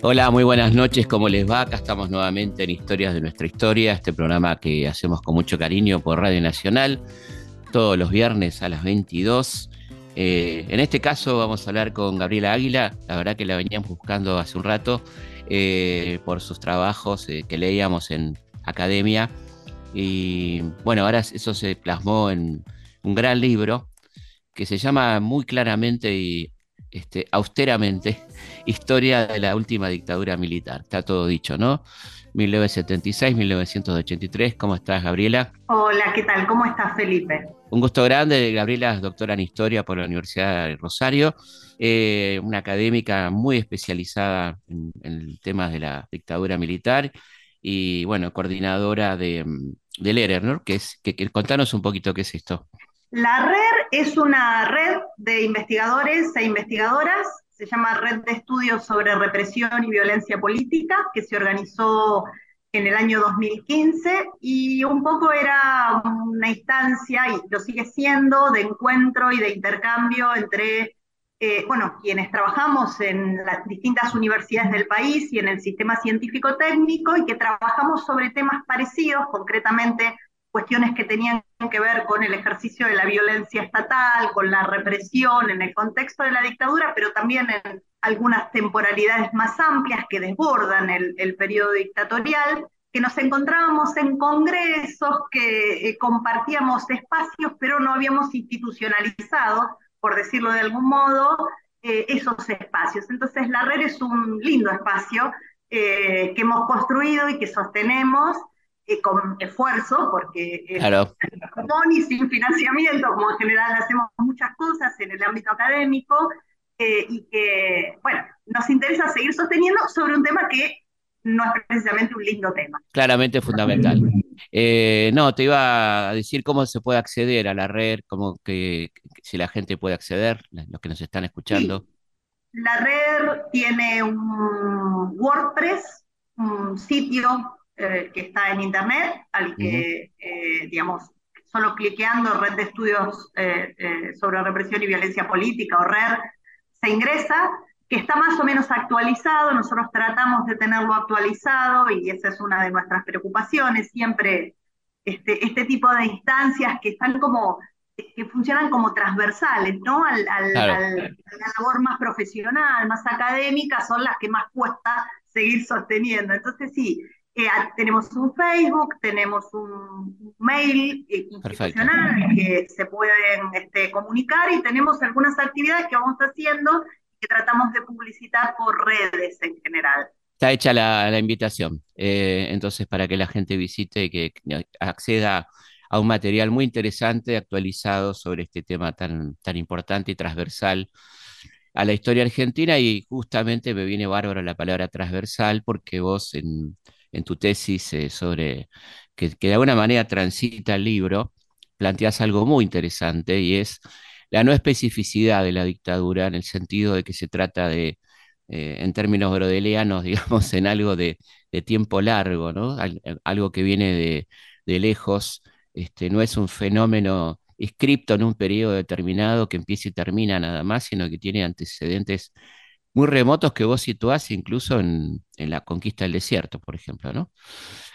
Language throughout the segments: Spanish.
Hola, muy buenas noches, ¿cómo les va? Acá estamos nuevamente en Historias de nuestra historia, este programa que hacemos con mucho cariño por Radio Nacional, todos los viernes a las 22. Eh, en este caso vamos a hablar con Gabriela Águila, la verdad que la veníamos buscando hace un rato eh, por sus trabajos eh, que leíamos en academia y bueno, ahora eso se plasmó en un gran libro que se llama muy claramente y este, austeramente Historia de la última dictadura militar. Está todo dicho, ¿no? 1976-1983. ¿Cómo estás, Gabriela? Hola, ¿qué tal? ¿Cómo estás, Felipe? Un gusto grande. Gabriela es doctora en Historia por la Universidad de Rosario, eh, una académica muy especializada en, en temas de la dictadura militar y, bueno, coordinadora de, del ERER, ¿no? Que es, que, contanos un poquito qué es esto. La RER es una red de investigadores e investigadoras, se llama Red de Estudios sobre Represión y Violencia Política, que se organizó en el año 2015 y un poco era una instancia, y lo sigue siendo, de encuentro y de intercambio entre, eh, bueno, quienes trabajamos en las distintas universidades del país y en el sistema científico-técnico y que trabajamos sobre temas parecidos, concretamente cuestiones que tenían que ver con el ejercicio de la violencia estatal, con la represión en el contexto de la dictadura, pero también en algunas temporalidades más amplias que desbordan el, el periodo dictatorial, que nos encontrábamos en congresos, que eh, compartíamos espacios, pero no habíamos institucionalizado, por decirlo de algún modo, eh, esos espacios. Entonces la red es un lindo espacio eh, que hemos construido y que sostenemos con esfuerzo, porque claro. con y sin financiamiento, como en general hacemos muchas cosas en el ámbito académico, eh, y que, bueno, nos interesa seguir sosteniendo sobre un tema que no es precisamente un lindo tema. Claramente fundamental. Eh, no, te iba a decir cómo se puede acceder a la red, cómo que, si la gente puede acceder, los que nos están escuchando. La red tiene un WordPress, un sitio eh, que está en internet, al que, eh, digamos, solo cliqueando Red de Estudios eh, sobre Represión y Violencia Política o RER, se ingresa, que está más o menos actualizado, nosotros tratamos de tenerlo actualizado y esa es una de nuestras preocupaciones, siempre este, este tipo de instancias que están como que funcionan como transversales, ¿no? Al, al, a la labor más profesional, más académica, son las que más cuesta seguir sosteniendo. Entonces, sí, tenemos un Facebook, tenemos un mail eh, institucional que se pueden este, comunicar y tenemos algunas actividades que vamos haciendo que tratamos de publicitar por redes en general. Está hecha la, invitación, eh, entonces para que la gente visite y que acceda a un material muy interesante, actualizado sobre este tema tan, tan importante y transversal a la historia argentina y justamente me viene bárbaro la palabra transversal porque vos en, en tu tesis eh, sobre, que, de alguna manera transita el libro, planteas algo muy interesante y es la no especificidad de la dictadura en el sentido de que se trata de, eh, en términos brodelianos, digamos, en algo de, tiempo largo, ¿no? algo que viene de, lejos, este, no es un fenómeno escrito en un periodo determinado que empieza y termina nada más, sino que tiene antecedentes muy remotos que vos situás incluso en, la conquista del desierto, por ejemplo, ¿no?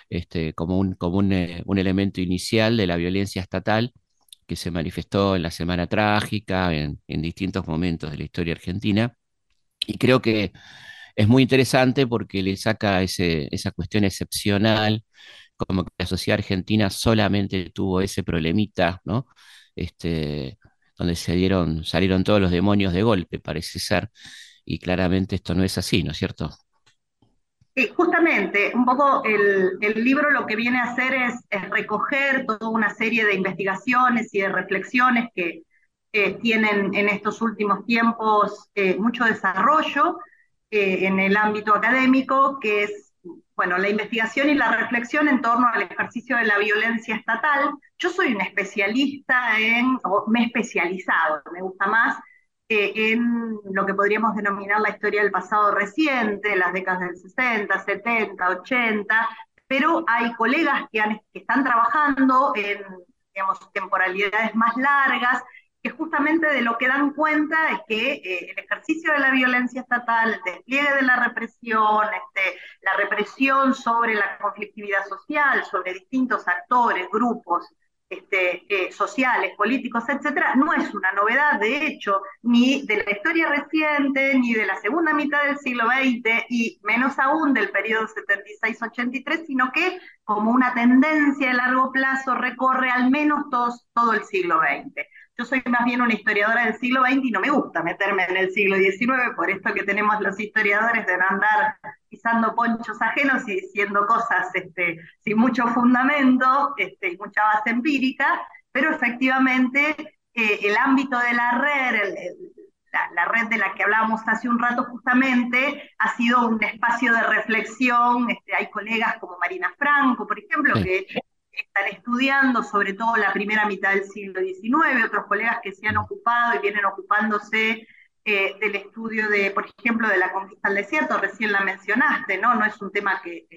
Este, como un, como eh, un, elemento inicial de la violencia estatal que se manifestó en la Semana Trágica, en, distintos momentos de la historia argentina. Y creo que es muy interesante porque le saca ese, esa cuestión excepcional, como que la sociedad argentina solamente tuvo ese problemita, ¿no? Este, donde se dieron, salieron todos los demonios de golpe, parece ser, y claramente esto no es así, ¿no es cierto? Justamente, un poco el, libro lo que viene a hacer es, recoger toda una serie de investigaciones y de reflexiones que tienen en estos últimos tiempos eh, mucho desarrollo eh, en el ámbito académico, que es, bueno, la investigación y la reflexión en torno al ejercicio de la violencia estatal. Yo soy un especialista en, o me he especializado, me gusta más, en lo que podríamos denominar la historia del pasado reciente, las décadas del 60, 70, 80, pero hay colegas que, están trabajando en digamos, temporalidades más largas, que justamente de lo que dan cuenta es que eh, el ejercicio de la violencia estatal, el despliegue de la represión, este, la represión sobre la conflictividad social, sobre distintos actores, grupos este, eh, sociales, políticos, etcétera, no es una novedad, de hecho, ni de la historia reciente, ni de la segunda mitad del siglo XX, y menos aún del periodo 76-83, sino que como una tendencia de largo plazo recorre al menos todo el siglo XX. Yo soy más bien una historiadora del siglo XX y no me gusta meterme en el siglo XIX, por esto que tenemos los historiadores de andar pisando ponchos ajenos y diciendo cosas este, sin mucho fundamento este, y mucha base empírica, pero efectivamente eh, el ámbito de la red, la, red de la que hablábamos hace un rato justamente, ha sido un espacio de reflexión. Este, hay colegas como Marina Franco, por ejemplo, que están estudiando sobre todo la primera mitad del siglo XIX, otros colegas que se han ocupado y vienen ocupándose eh, del estudio de, por ejemplo, de la conquista del desierto, recién la mencionaste, ¿no? No es un tema que,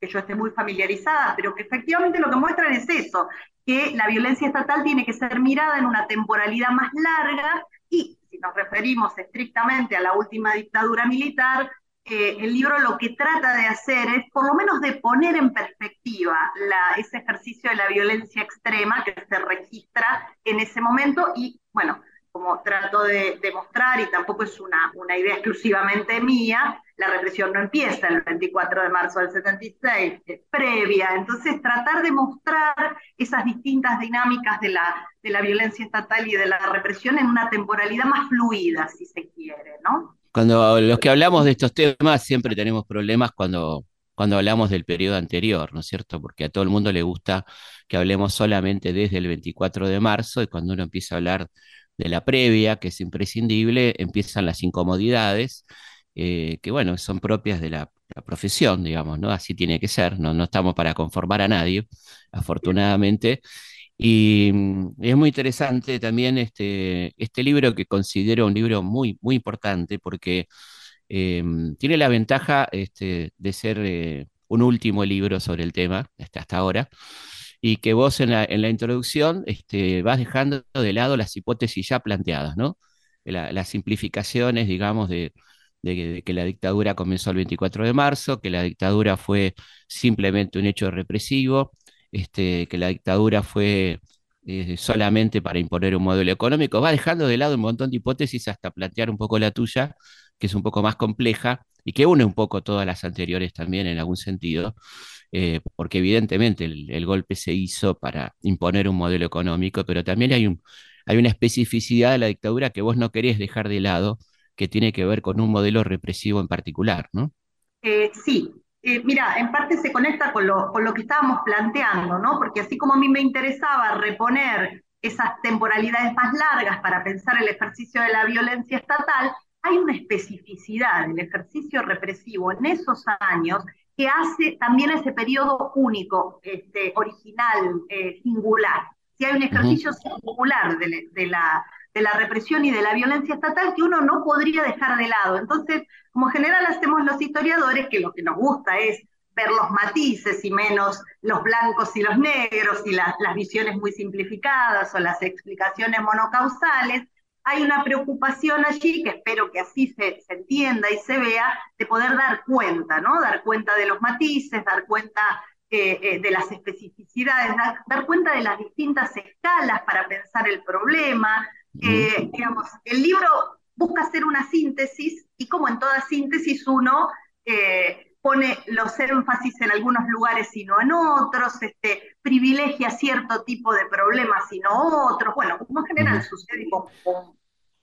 que yo esté muy familiarizada, pero que efectivamente lo que muestran es eso, que la violencia estatal tiene que ser mirada en una temporalidad más larga y, si nos referimos estrictamente a la última dictadura militar, el libro lo que trata de hacer es por lo menos de poner en perspectiva ese ejercicio de la violencia extrema que se registra en ese momento y, bueno, como trato de demostrar, y tampoco es una, una idea exclusivamente mía, la represión no empieza el 24 de marzo del 76, es previa, entonces tratar de mostrar esas distintas dinámicas de la, de la violencia estatal y de la represión en una temporalidad más fluida, si se quiere, ¿no? Cuando los que hablamos de estos temas siempre tenemos problemas cuando, cuando hablamos del periodo anterior, ¿no es cierto? Porque a todo el mundo le gusta que hablemos solamente desde el 24 de marzo y cuando uno empieza a hablar de la previa, que es imprescindible, empiezan las incomodidades, eh, que bueno, son propias de la, profesión, digamos, ¿no? Así tiene que ser, no, no estamos para conformar a nadie, afortunadamente. Y, mm, es muy interesante también este, este libro que considero un libro muy, muy importante porque eh, tiene la ventaja este, de ser eh, un último libro sobre el tema hasta, hasta ahora y que vos en la, en la introducción este, vas dejando de lado las hipótesis ya planteadas, ¿no? las simplificaciones, digamos, de, que la dictadura comenzó el 24 de marzo, que la dictadura fue simplemente un hecho represivo, este, que la dictadura fue eh, solamente para imponer un modelo económico, va dejando de lado un montón de hipótesis hasta plantear un poco la tuya, que es un poco más compleja y que une un poco todas las anteriores también en algún sentido, eh, porque evidentemente el, golpe se hizo para imponer un modelo económico, pero también hay, un, hay una especificidad de la dictadura que vos no querés dejar de lado, que tiene que ver con un modelo represivo en particular, ¿no? Eh, sí, eh, mira, en parte se conecta con lo, con lo que estábamos planteando, ¿no? Porque así como a mí me interesaba reponer esas temporalidades más largas para pensar el ejercicio de la violencia estatal, hay una especificidad del ejercicio represivo en esos años que hace también ese periodo único, este, original, eh, singular. Si hay un ejercicio singular de, la, de la represión y de la violencia estatal que uno no podría dejar de lado. Entonces, como general hacemos los historiadores, que lo que nos gusta es ver los matices y menos los blancos y los negros y las visiones muy simplificadas o las explicaciones monocausales, hay una preocupación allí, que espero que así se, se, entienda y se vea, de poder dar cuenta, ¿no? Dar cuenta de los matices, dar cuenta eh, eh, de las especificidades, dar, cuenta de las distintas escalas para pensar el problema, digamos, el libro busca hacer una síntesis y como en toda síntesis uno eh, pone los énfasis en algunos lugares y no en otros, este, privilegia cierto tipo de problemas y no otros, bueno, como en general sucede con,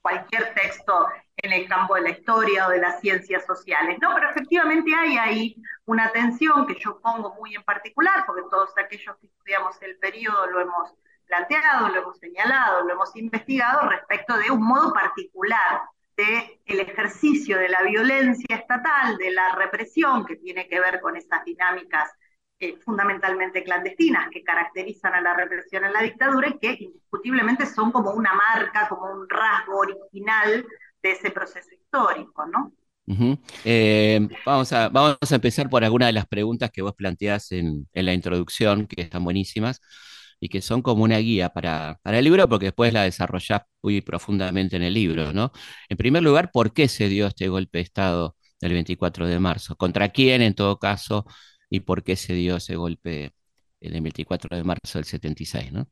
cualquier texto en el campo de la historia o de las ciencias sociales, ¿no? Pero efectivamente hay ahí una tensión que yo pongo muy en particular, porque todos aquellos que estudiamos el periodo lo hemos planteado, lo hemos señalado, lo hemos investigado respecto de un modo particular del el ejercicio de la violencia estatal, de la represión que tiene que ver con esas dinámicas eh, fundamentalmente clandestinas que caracterizan a la represión en la dictadura y que indiscutiblemente son como una marca, como un rasgo original de ese proceso histórico, ¿no? Eh, vamos, a, vamos a empezar por alguna de las preguntas que vos planteás en, en la introducción, que están buenísimas. Y que son como una guía para, para el libro, porque después la desarrollás muy profundamente en el libro, ¿no? En primer lugar, ¿por qué se dio este golpe de Estado del 24 de marzo? ¿Contra quién en todo caso? ¿Y por qué se dio ese golpe del 24 de marzo del 76, ¿no?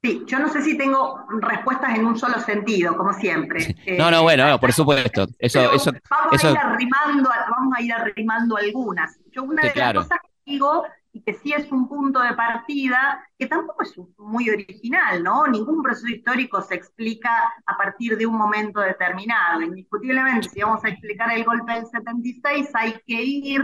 Sí, yo no sé si tengo respuestas en un solo sentido, como siempre. no, no, bueno, por supuesto. Eso, eso, vamos, A ir arrimando, vamos a ir arrimando algunas. Yo una de las cosas que digo, y que sí es un punto de partida, que tampoco es muy original, ¿no? Ningún proceso histórico se explica a partir de un momento determinado. Indiscutiblemente, si vamos a explicar el golpe del 76, hay que ir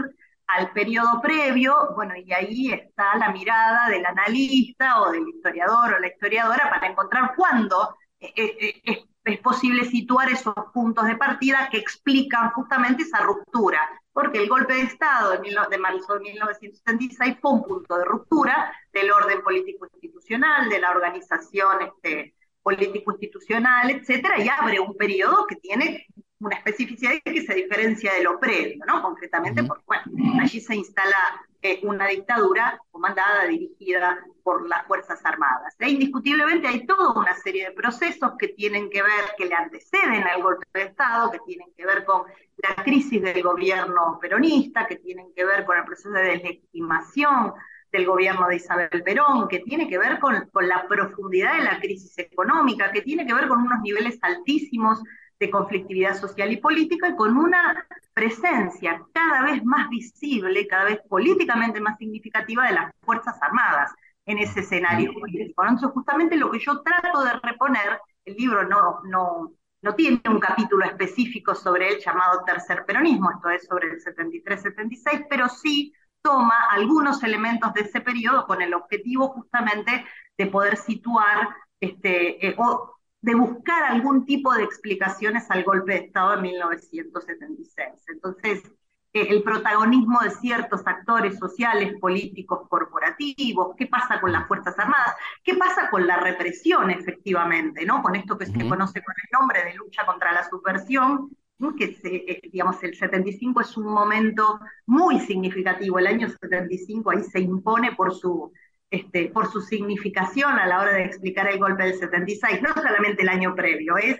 al periodo previo, bueno, y ahí está la mirada del analista o del historiador o la historiadora para encontrar cuándo eh, eh, eh, es, posible situar esos puntos de partida que explican justamente esa ruptura, porque el golpe de Estado de, de marzo de 1976 fue un punto de ruptura del orden político-institucional, de la organización este, político-institucional, etcétera, y abre un periodo que tiene una especificidad que se diferencia de lo previo, ¿no? Concretamente porque, bueno, allí se instala eh, una dictadura comandada, dirigida por las Fuerzas Armadas. E indiscutiblemente hay toda una serie de procesos que tienen que ver, que le anteceden al golpe de Estado, que tienen que ver con la crisis del gobierno peronista, que tienen que ver con el proceso de deslegitimación del gobierno de Isabel Perón, que tiene que ver con, con la profundidad de la crisis económica, que tiene que ver con unos niveles altísimos de conflictividad social y política y con una presencia cada vez más visible, cada vez políticamente más significativa de las Fuerzas Armadas en ese escenario político. Entonces, justamente lo que yo trato de reponer, el libro no, no, no tiene un capítulo específico sobre el llamado tercer peronismo, esto es sobre el 73-76, pero sí toma algunos elementos de ese periodo con el objetivo justamente de poder situar este, eh, de buscar algún tipo de explicaciones al golpe de Estado de 1976. Entonces, eh, el protagonismo de ciertos actores sociales, políticos, corporativos, qué pasa con las Fuerzas Armadas, qué pasa con la represión efectivamente, ¿no? Con esto que se conoce con el nombre de lucha contra la subversión, que se, eh, digamos el 75 es un momento muy significativo, el año 75 ahí se impone por su este, por su significación a la hora de explicar el golpe del 76, no solamente el año previo, es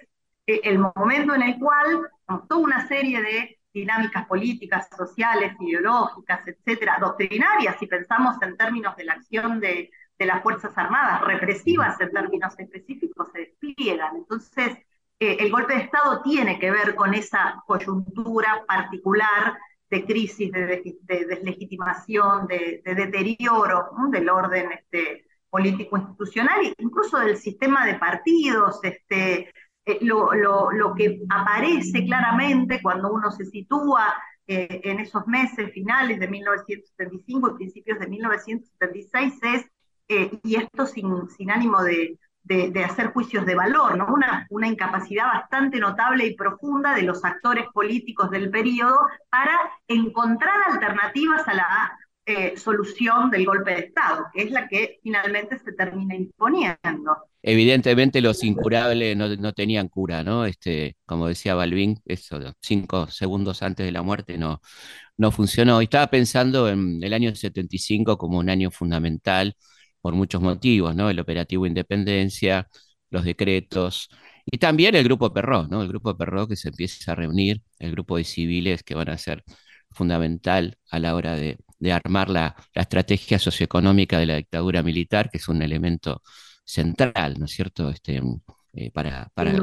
eh, el momento en el cual toda una serie de dinámicas políticas, sociales, ideológicas, etcétera, doctrinarias, si pensamos en términos de la acción de, de las Fuerzas Armadas, represivas en términos específicos, se despliegan. Entonces, eh, el golpe de Estado tiene que ver con esa coyuntura particular de crisis, de, deslegitimación, de, deterioro del orden este, político institucional e incluso del sistema de partidos, este, eh, lo, lo, que aparece claramente cuando uno se sitúa eh, en esos meses finales de 1975 y principios de 1976 es, eh, y esto sin, sin ánimo de, de, hacer juicios de valor, ¿no? Una, una incapacidad bastante notable y profunda de los actores políticos del periodo para encontrar alternativas a la eh, solución del golpe de Estado, que es la que finalmente se termina imponiendo. Evidentemente los incurables no, tenían cura, ¿no? Este, como decía Balvin, eso, cinco segundos antes de la muerte no, no funcionó. estaba pensando en el año 75 como un año fundamental por muchos motivos, ¿no? El operativo Independencia, los decretos, y también el grupo Perró, ¿no? El grupo Perró que se empieza a reunir, el grupo de civiles que van a ser fundamental a la hora de, armar la, estrategia socioeconómica de la dictadura militar, que es un elemento central, ¿no es cierto?, este, eh, para, para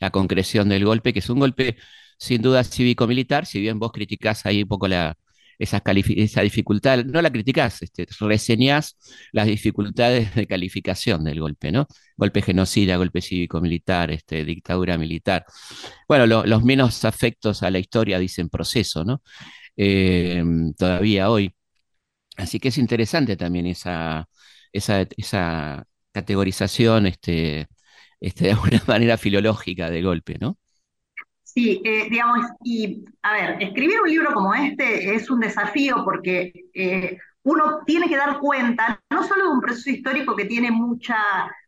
la, concreción del golpe, que es un golpe sin duda cívico-militar, si bien vos criticás ahí un poco la, esa, esa dificultad, no la criticás, este, reseñás las dificultades de calificación del golpe, ¿no? Golpe genocida, golpe cívico-militar, este, dictadura militar. Bueno, los menos afectos a la historia dicen proceso, ¿no? Eh, todavía hoy. Así que es interesante también esa, esa, esa categorización este, este, de alguna manera filológica del golpe, ¿no? Sí, eh, digamos, y a ver, escribir un libro como este es un desafío porque eh, uno tiene que dar cuenta no solo de un proceso histórico que tiene mucha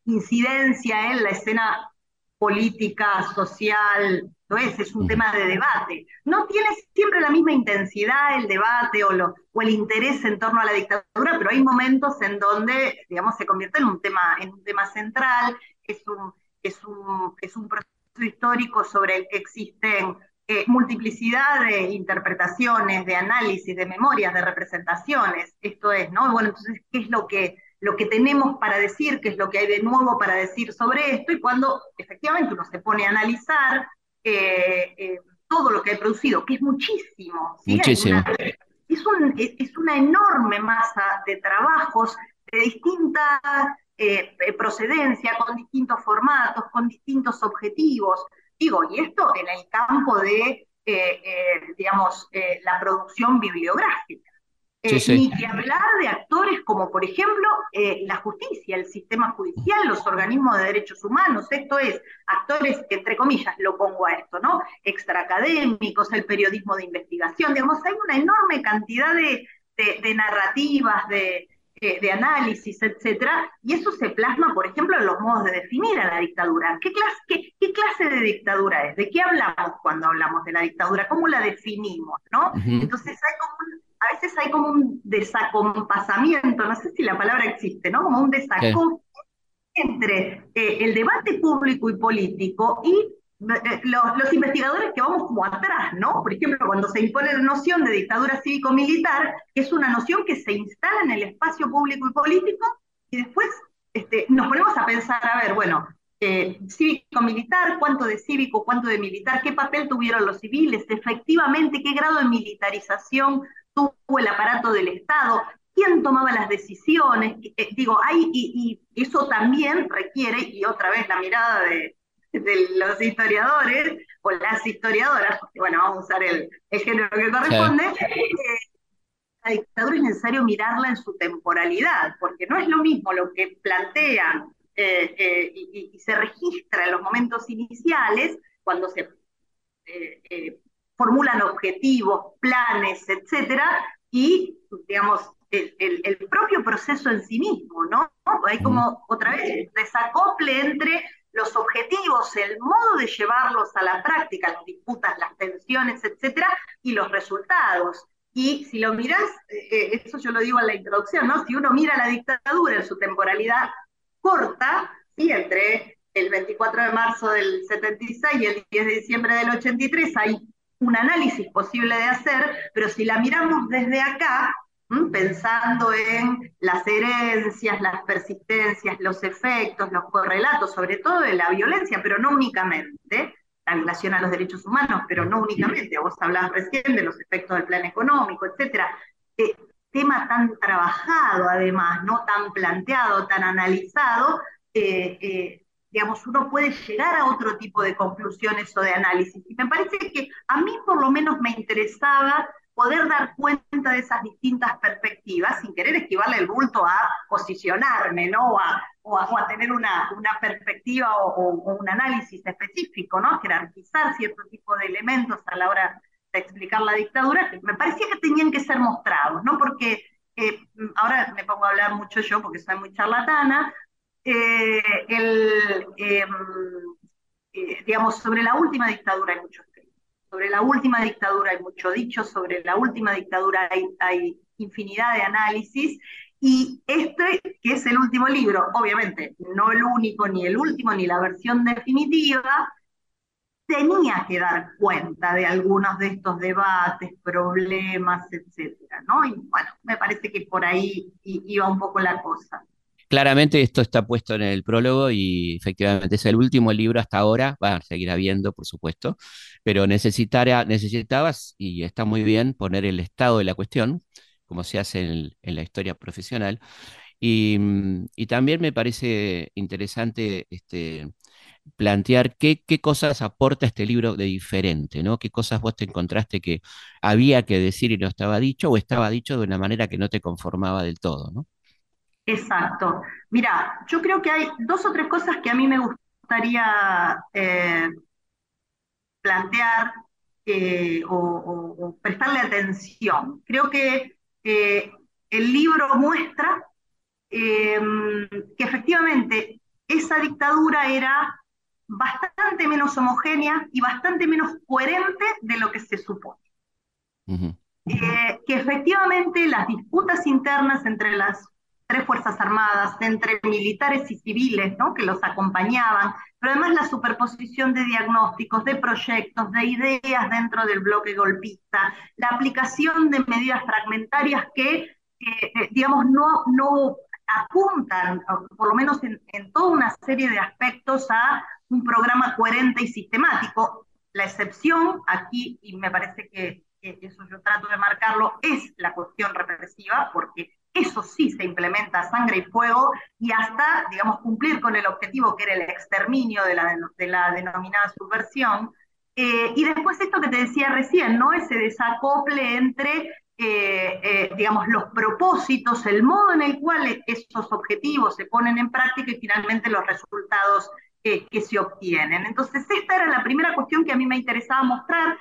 incidencia en la escena política, social, no es, es un tema de debate. No tiene siempre la misma intensidad el debate o, lo, o el interés en torno a la dictadura, pero hay momentos en donde, digamos, se convierte en un tema, en un tema central, es un, es un, es un proceso histórico sobre el que existen eh, multiplicidad de interpretaciones, de análisis, de memorias, de representaciones. Esto es, ¿no? Bueno, entonces, ¿qué es lo que, lo que tenemos para decir? ¿Qué es lo que hay de nuevo para decir sobre esto? Y cuando efectivamente uno se pone a analizar eh, eh, todo lo que ha producido, que es muchísimo. Muchísimo. es, un, es, una enorme masa de trabajos de distintas procedencia, con distintos formatos, con distintos objetivos. Digo, y esto en el campo de, eh, eh, digamos, eh, la producción bibliográfica. Ni que hablar de actores como, por ejemplo, la justicia, el sistema judicial, los organismos de derechos humanos. Esto es, actores, entre comillas, lo pongo a esto, ¿no? Extraacadémicos, el periodismo de investigación. Digamos, hay una enorme cantidad de narrativas, de, de análisis, etcétera, y eso se plasma, por ejemplo, en los modos de definir a la dictadura. ¿Qué clase, qué, clase de dictadura es? ¿De qué hablamos cuando hablamos de la dictadura? ¿Cómo la definimos? ¿no? Entonces hay como a veces hay como un desacompasamiento, no sé si la palabra existe, ¿no? Como un desacompaso entre eh, el debate público y político y eh, los, investigadores que vamos como atrás, ¿no? Por ejemplo, cuando se impone la noción de dictadura cívico-militar, es una noción que se instala en el espacio público y político, y después este, nos ponemos a pensar, a ver, bueno, eh, cívico-militar, cuánto de cívico, cuánto de militar, qué papel tuvieron los civiles, efectivamente, qué grado de militarización tuvo el aparato del Estado, quién tomaba las decisiones, eh, digo, hay, y eso también requiere, y otra vez la mirada de, de los historiadores o las historiadoras, porque bueno, vamos a usar el, género que corresponde, eh, la dictadura es necesario mirarla en su temporalidad, porque no es lo mismo lo que plantean eh, eh, y, se registra en los momentos iniciales, cuando se formulan objetivos, planes, etcétera, y, digamos, el, el, propio proceso en sí mismo, ¿no? Hay como, otra vez, desacople entre los objetivos, el modo de llevarlos a la práctica, las disputas, las tensiones, etcétera, y los resultados. Y si lo miras, eh, eh, eso yo lo digo en la introducción, ¿no? Si uno mira la dictadura en su temporalidad corta, ¿sí? entre el 24 de marzo del 76 y el 10 de diciembre del 83, hay un análisis posible de hacer, pero si la miramos desde acá, pensando en las herencias, las persistencias, los efectos, los correlatos, sobre todo de la violencia, pero no únicamente, la violación a los derechos humanos, pero no únicamente, vos hablabas recién de los efectos del plan económico, etcétera. Eh, tema tan trabajado además, no tan planteado, tan analizado, eh, eh, digamos, uno puede llegar a otro tipo de conclusiones o de análisis. Y me parece que a mí por lo menos me interesaba poder dar cuenta de esas distintas perspectivas sin querer esquivarle el bulto a posicionarme, ¿no? O a, tener una, una perspectiva o, un análisis específico, ¿no? Jerarquizar cierto tipo de elementos a la hora de explicar la dictadura, me parecía que tenían que ser mostrados, ¿no? Porque eh, ahora me pongo a hablar mucho yo porque soy muy charlatana, eh, el, em, eh, digamos, sobre la última dictadura hay muchos sobre la última dictadura hay mucho dicho, sobre la última dictadura hay, infinidad de análisis, y este, que es el último libro, obviamente no el único, ni el último, ni la versión definitiva, tenía que dar cuenta de algunos de estos debates, problemas, etcétera, ¿no? Y bueno, me parece que por ahí iba un poco la cosa. Claramente esto está puesto en el prólogo y efectivamente es el último libro hasta ahora, va a seguir habiendo, por supuesto, pero necesitabas, y está muy bien, poner el estado de la cuestión, como se hace en, la historia profesional, mm, y, también me parece interesante este, plantear qué, qué, cosas aporta este libro de diferente, ¿no? ¿Qué cosas vos te encontraste que había que decir y no estaba dicho, o estaba dicho de una manera que no te conformaba del todo, ¿no? Exacto. Mira, yo creo que hay dos o tres cosas que a mí me gustaría eh, plantear eh, o, prestarle atención. Creo que eh, el libro muestra em, que efectivamente esa dictadura era bastante menos homogénea y bastante menos coherente de lo que se supone. Eh, que efectivamente las disputas internas entre las tres Fuerzas Armadas, entre militares y civiles ¿no? que los acompañaban, pero además la superposición de diagnósticos, de proyectos, de ideas dentro del bloque golpista, la aplicación de medidas fragmentarias que, eh, digamos, no, no apuntan, por lo menos en, toda una serie de aspectos, a un programa coherente y sistemático. La excepción aquí, y me parece que eso yo trato de marcarlo, es la cuestión represiva, porque eso sí se implementa sangre y fuego y hasta, digamos, cumplir con el objetivo que era el exterminio de la, de la denominada subversión. Eh, y después esto que te decía recién, ¿no? Ese desacople entre, eh, eh, digamos, los propósitos, el modo en el cual esos objetivos se ponen en práctica y finalmente los resultados que se obtienen. Entonces, esta era la primera cuestión que a mí me interesaba mostrar,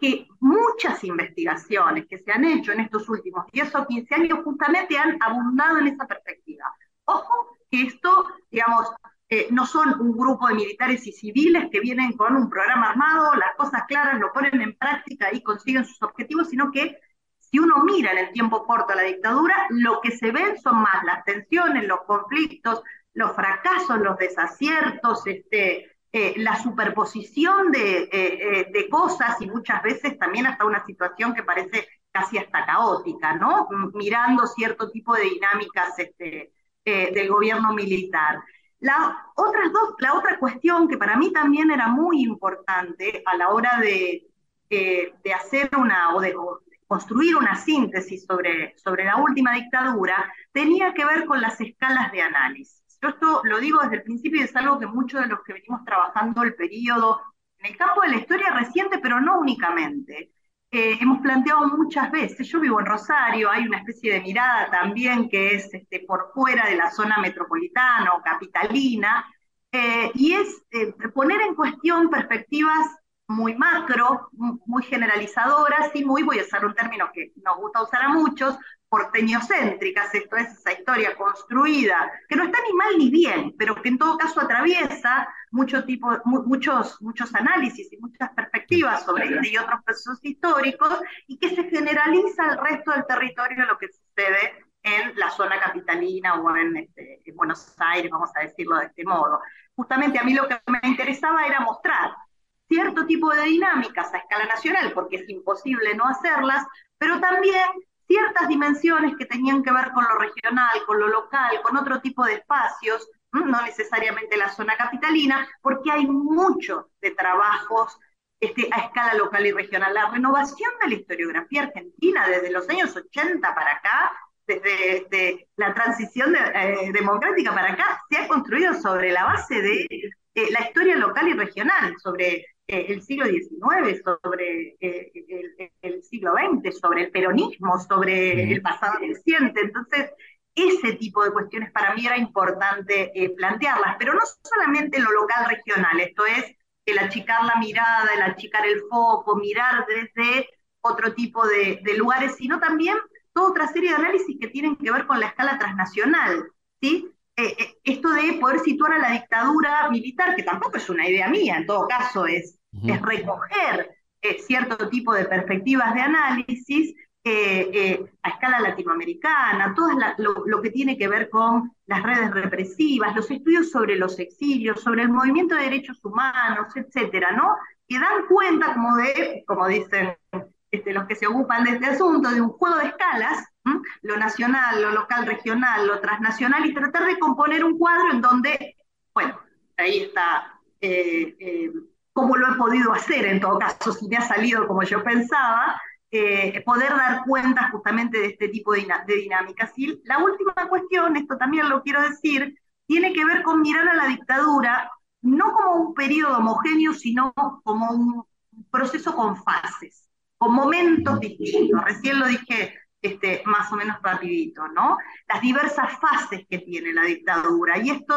que, muchas investigaciones que se han hecho en estos últimos 10 o 15 años justamente han abundado en esa perspectiva. Ojo que esto, digamos, eh, no son un grupo de militares y civiles que vienen con un programa armado, las cosas claras, lo ponen en práctica y consiguen sus objetivos, sino que si uno mira en el tiempo corto a la dictadura, lo que se ven son más las tensiones, los conflictos, los fracasos, los desaciertos, este, eh, la superposición eh, eh, de, cosas y muchas veces también hasta una situación que parece casi hasta caótica, ¿no? Mirando cierto tipo de dinámicas este, del gobierno militar. La, otras dos, la otra cuestión que para mí también era muy importante a la hora de, de hacer una o de, construir una síntesis sobre, sobre la última dictadura tenía que ver con las escalas de análisis. Yo esto lo digo desde el principio y es algo que muchos de los que venimos trabajando el periodo en el campo de la historia reciente, pero no únicamente, eh, hemos planteado muchas veces. Yo vivo en Rosario, hay una especie de mirada también que es este, por fuera de la zona metropolitana o capitalina, eh, y es eh, poner en cuestión perspectivas muy macro, muy generalizadoras y muy, voy a usar un término que nos gusta usar a muchos, porteñocéntricas, esto es esa historia construida, que no está ni mal ni bien, pero que en todo caso atraviesa mucho tipo, muchos, muchos análisis y muchas perspectivas sobre este y otros procesos históricos, y que se generaliza al resto del territorio lo que sucede en la zona capitalina o en, este, en Buenos Aires, vamos a decirlo de este modo. Justamente a mí lo que me interesaba era mostrar cierto tipo de dinámicas a escala nacional, porque es imposible no hacerlas, pero también ciertas dimensiones que tenían que ver con lo regional, con lo local, con otro tipo de espacios, no necesariamente la zona capitalina, porque hay mucho de trabajos este, a escala local y regional. La renovación de la historiografía argentina desde los años 80 para acá, desde, la transición eh, democrática para acá, se ha construido sobre la base de eh, la historia local y regional, sobre eh, el siglo XIX, sobre eh, el, siglo XX, sobre el peronismo, sobre el pasado reciente. Entonces, ese tipo de cuestiones para mí era importante eh, plantearlas, pero no solamente lo local regional, esto es el achicar la mirada, el achicar el foco, mirar desde otro tipo de, de lugares, sino también toda otra serie de análisis que tienen que ver con la escala transnacional, ¿sí? Eh, eh, esto de poder situar a la dictadura militar, que tampoco es una idea mía, en todo caso es, es recoger eh, cierto tipo de perspectivas de análisis a escala latinoamericana, todo lo, que tiene que ver con las redes represivas, los estudios sobre los exilios, sobre el movimiento de derechos humanos, etcétera, ¿no? Que dan cuenta como de, como dicen este, los que se ocupan de este asunto, de un juego de escalas lo nacional, lo local, regional, lo transnacional, y tratar de componer un cuadro en donde, bueno, ahí está, eh, eh, como lo he podido hacer en todo caso, si me ha salido como yo pensaba, eh, poder dar cuenta justamente de este tipo de, de dinámicas. Y la última cuestión, esto también lo quiero decir, tiene que ver con mirar a la dictadura no como un periodo homogéneo, sino como un proceso con fases, con momentos distintos. Recién lo dije este, más o menos rapidito, ¿no? Las diversas fases que tiene la dictadura. Y esto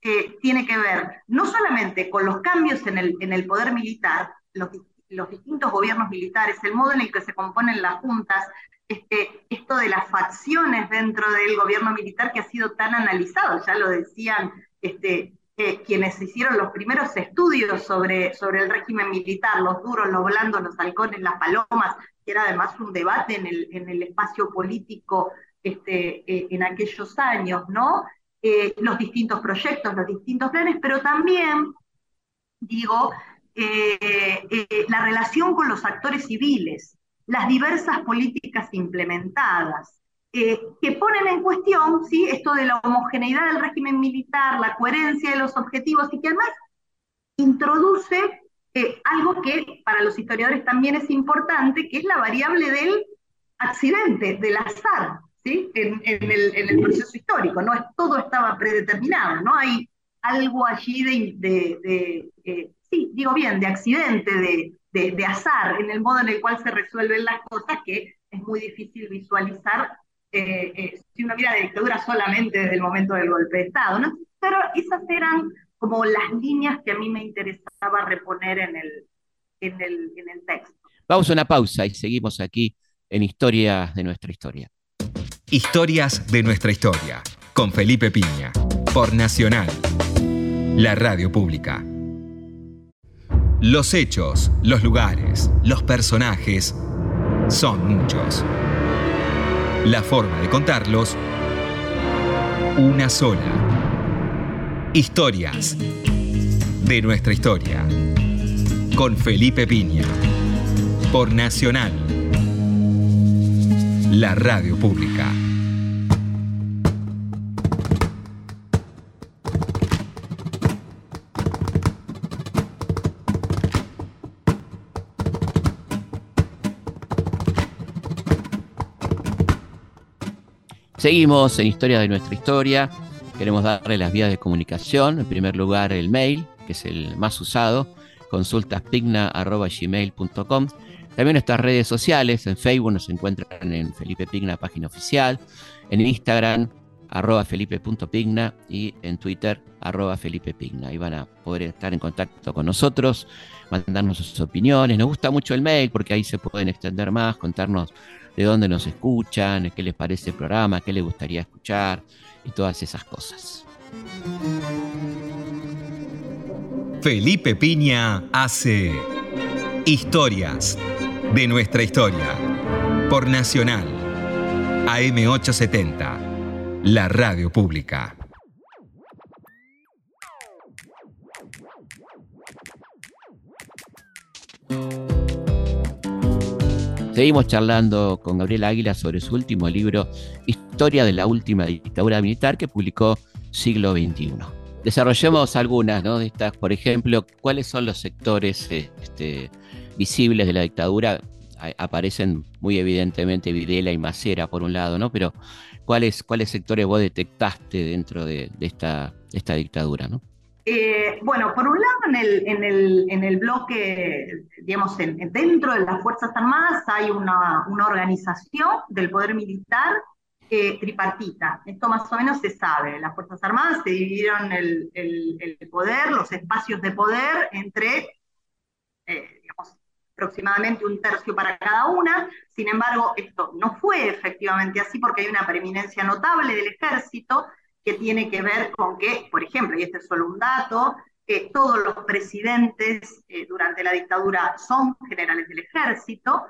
eh, tiene que ver no solamente con los cambios en el, en el poder militar, los, los, distintos gobiernos militares, el modo en el que se componen las juntas, este, esto de las facciones dentro del gobierno militar que ha sido tan analizado, ya lo decían este, eh, quienes hicieron los primeros estudios sobre, sobre el régimen militar, los duros, los blandos, los halcones, las palomas, que era además un debate en el, en el espacio político este, eh, en aquellos años, ¿no? Eh, los distintos proyectos, los distintos planes, pero también, digo, la relación con los actores civiles, las diversas políticas implementadas, eh, que ponen en cuestión ¿sí? esto de la homogeneidad del régimen militar, la coherencia de los objetivos y que además introduce eh, algo que para los historiadores también es importante, que es la variable del accidente, del azar, ¿sí? en, el, proceso histórico. No todo estaba predeterminado, ¿no? Hay algo allí de, eh, sí, digo bien, de accidente, de, de azar en el modo en el cual se resuelven las cosas que es muy difícil visualizar eh, eh, si uno mira la dictadura solamente desde el momento del golpe de Estado, ¿no? Pero esas eran como las líneas que a mí me interesaba reponer en el, en el, en el texto. Vamos a una pausa y seguimos aquí en Historias de nuestra historia. Historias de nuestra historia, con Felipe Piña, por Nacional, la radio pública. Los hechos, los lugares, los personajes son muchos la forma de contarlos, una sola. Historias de nuestra historia. Con Felipe Piña. Por Nacional. La radio pública. Seguimos en Historia de nuestra historia. Queremos darle las vías de comunicación. En primer lugar, el mail, que es el más usado, consultaspigna.gmail.com. También nuestras redes sociales, en Facebook nos encuentran en Felipe Pigna, página oficial, en Instagram, arroba felipe.pigna y en Twitter, arroba Felipe Pigna. Ahí van a poder estar en contacto con nosotros, mandarnos sus opiniones. Nos gusta mucho el mail porque ahí se pueden extender más, contarnos de dónde nos escuchan, qué les parece el programa, qué les gustaría escuchar y todas esas cosas. Felipe Piña hace Historias de nuestra historia por Nacional AM870, la radio pública. Seguimos charlando con Gabriel Águila sobre su último libro, Historia de la última dictadura militar, que publicó siglo XXI. Desarrollemos algunas de estas, por ejemplo, cuáles son los sectores este, visibles de la dictadura. aparecen muy evidentemente Videla y Macera por un lado, ¿no? Pero ¿cuáles, cuáles sectores vos detectaste dentro de, esta dictadura, ¿no? Eh, bueno, por un lado, en el, en el, en el bloque, digamos, dentro de las Fuerzas Armadas hay una, una organización del poder militar eh, tripartita. Esto más o menos se sabe. Las Fuerzas Armadas se dividieron el, el, poder, los espacios de poder entre, eh, digamos, aproximadamente un tercio para cada una. Sin embargo, esto no fue efectivamente así porque hay una preeminencia notable del ejército que tiene que ver con que, por ejemplo, y este es solo un dato, eh, todos los presidentes eh, durante la dictadura son generales del ejército,